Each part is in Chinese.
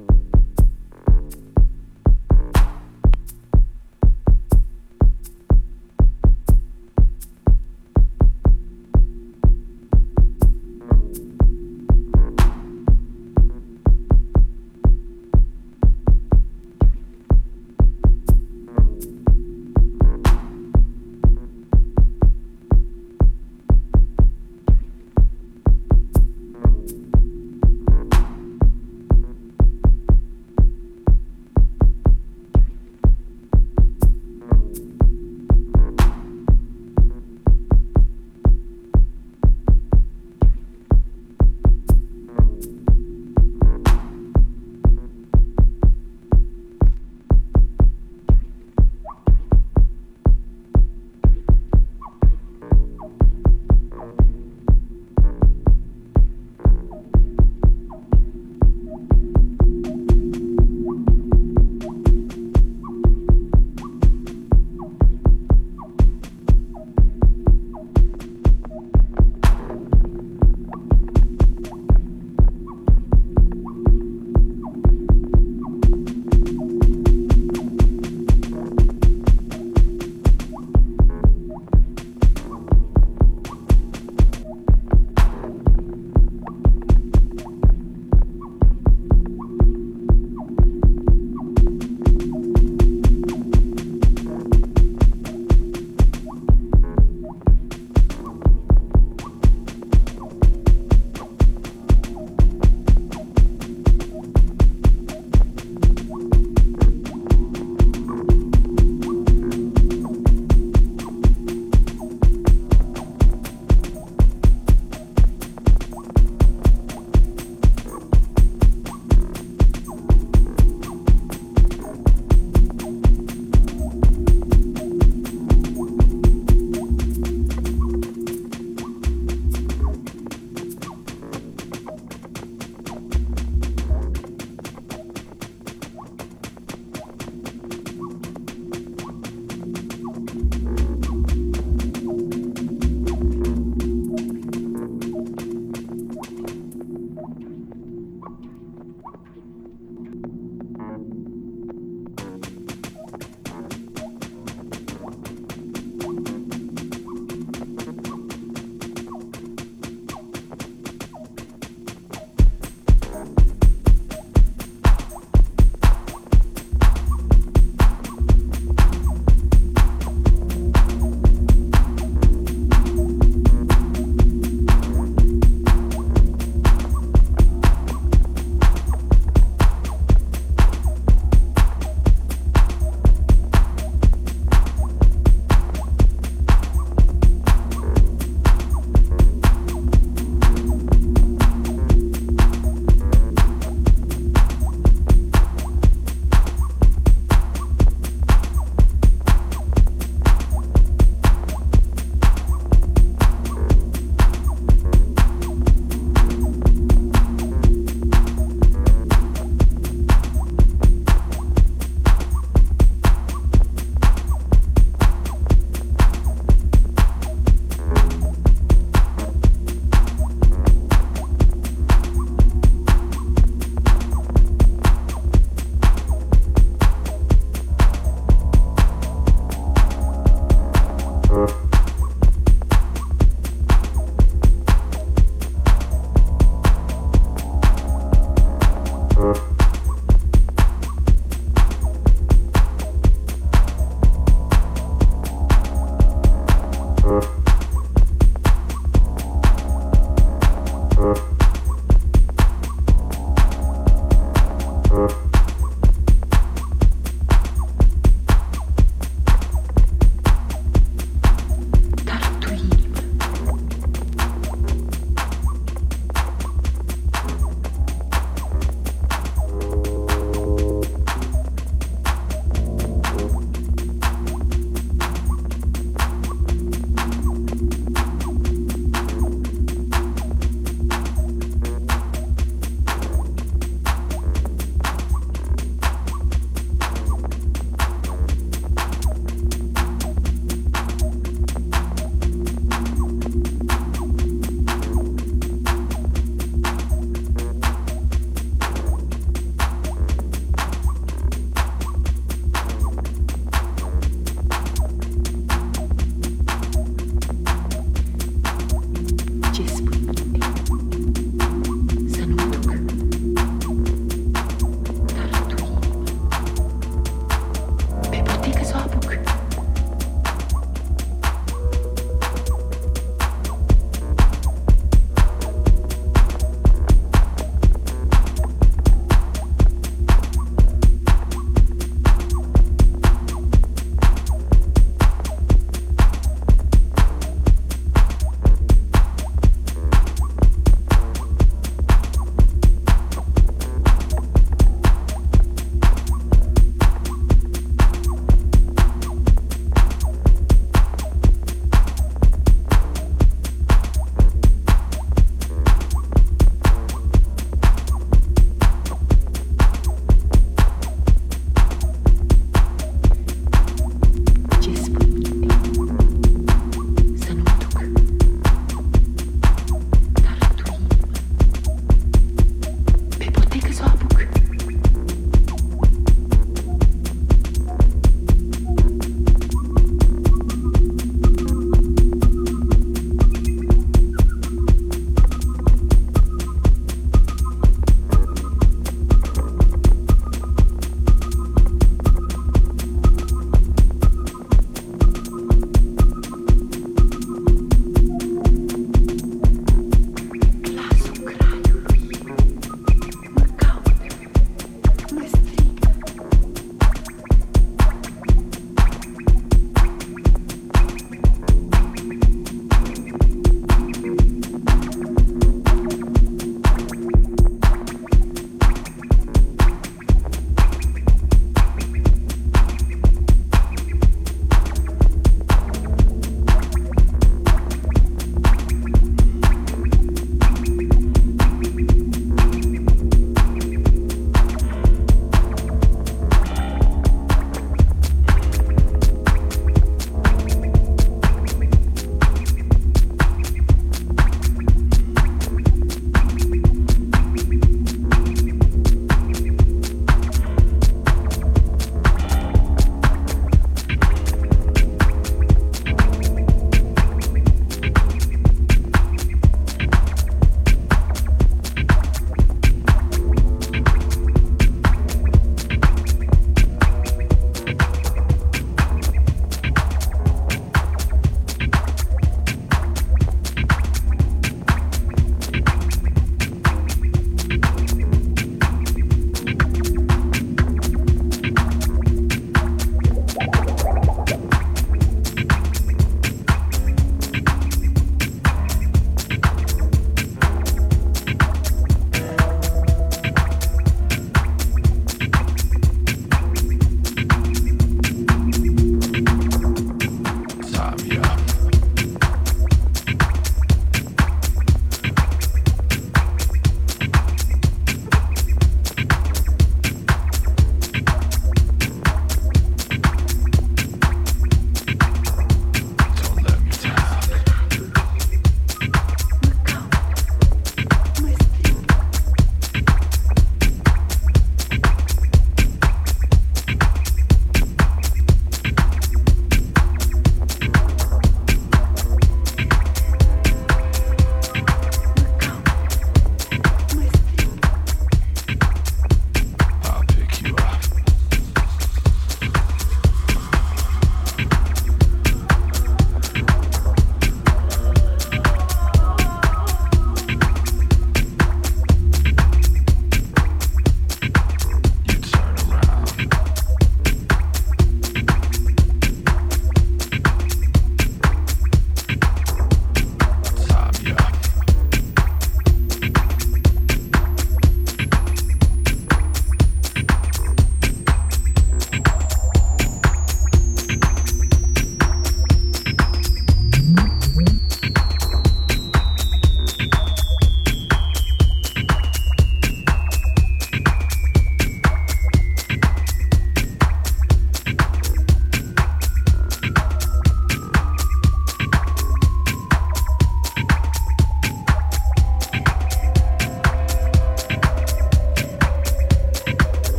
Mm-hmm.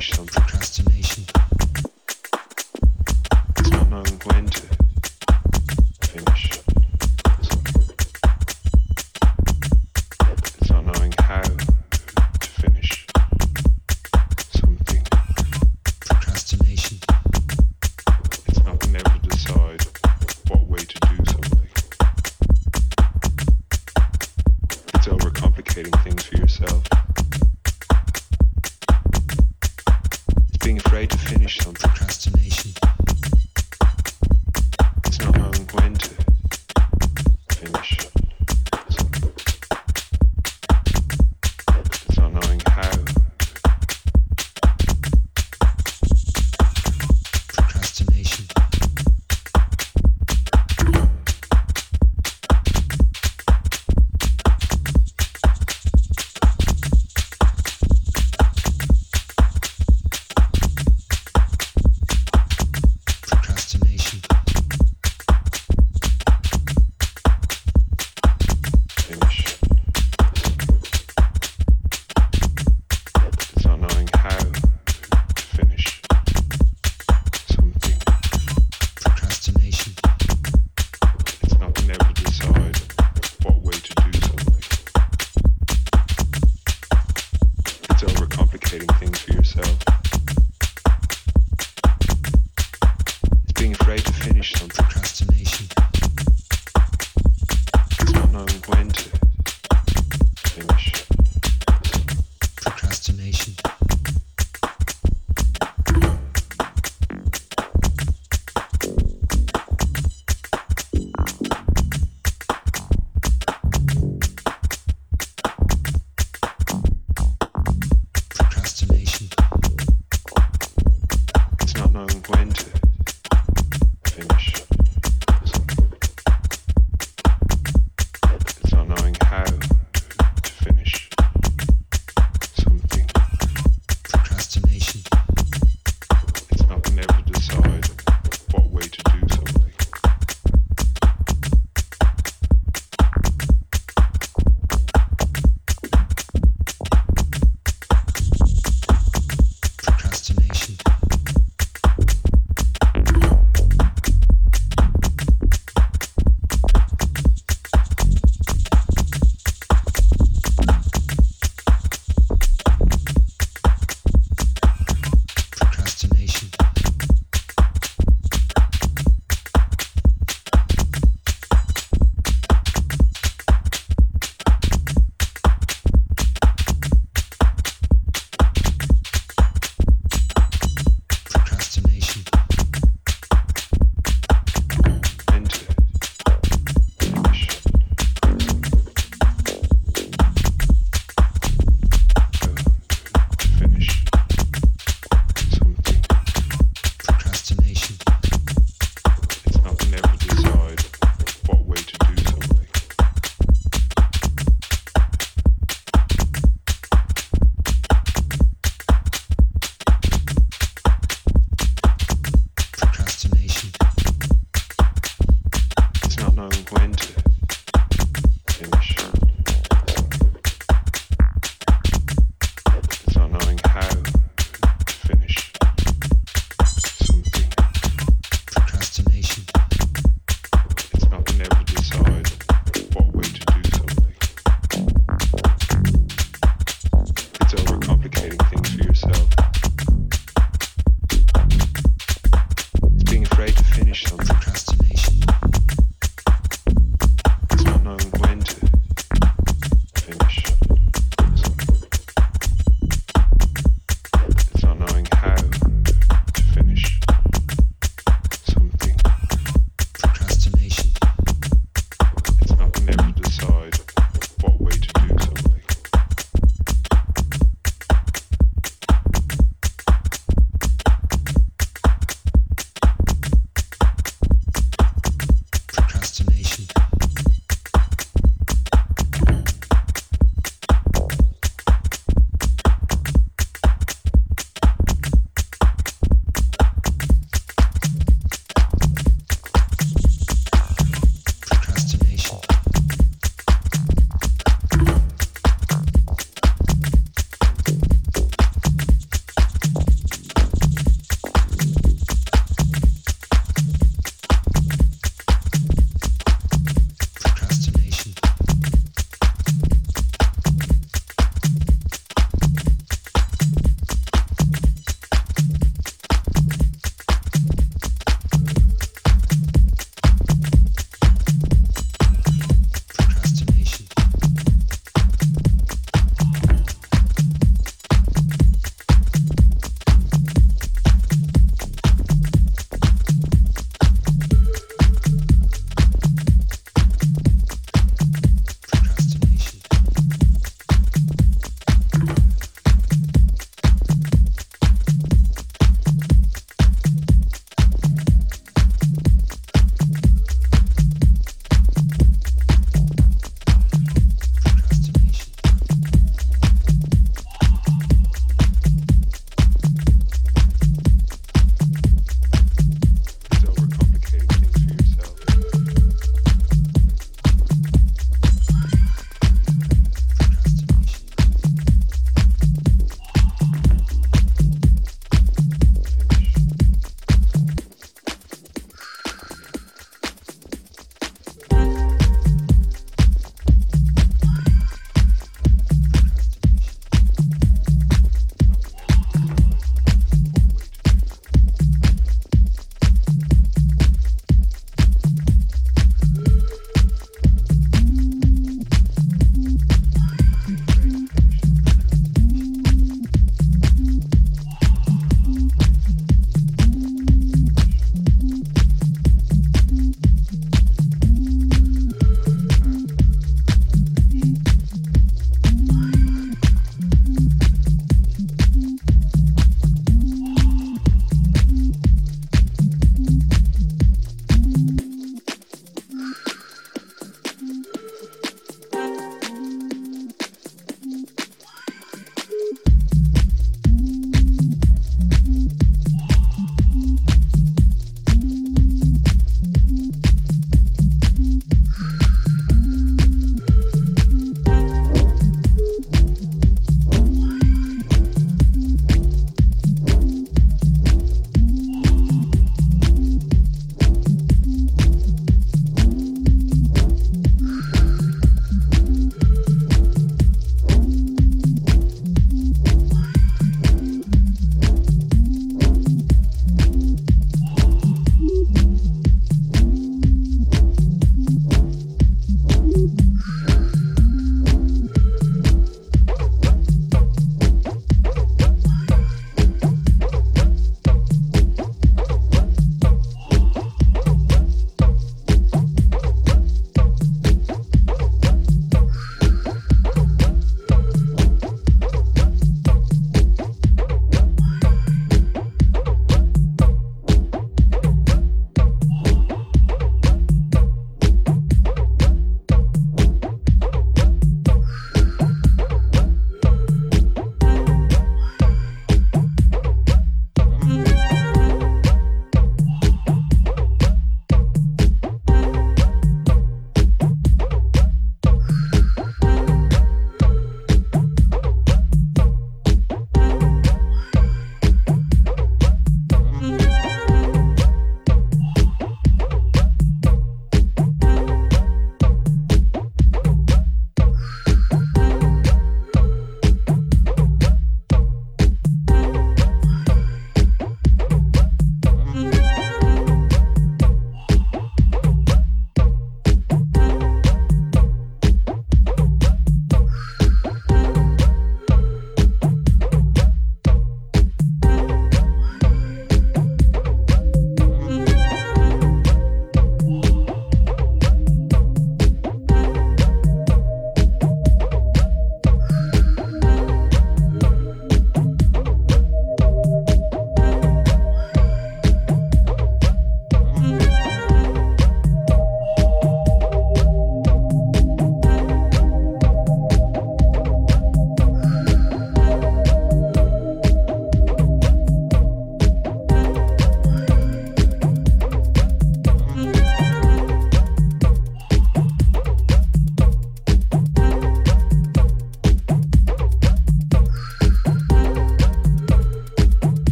生大。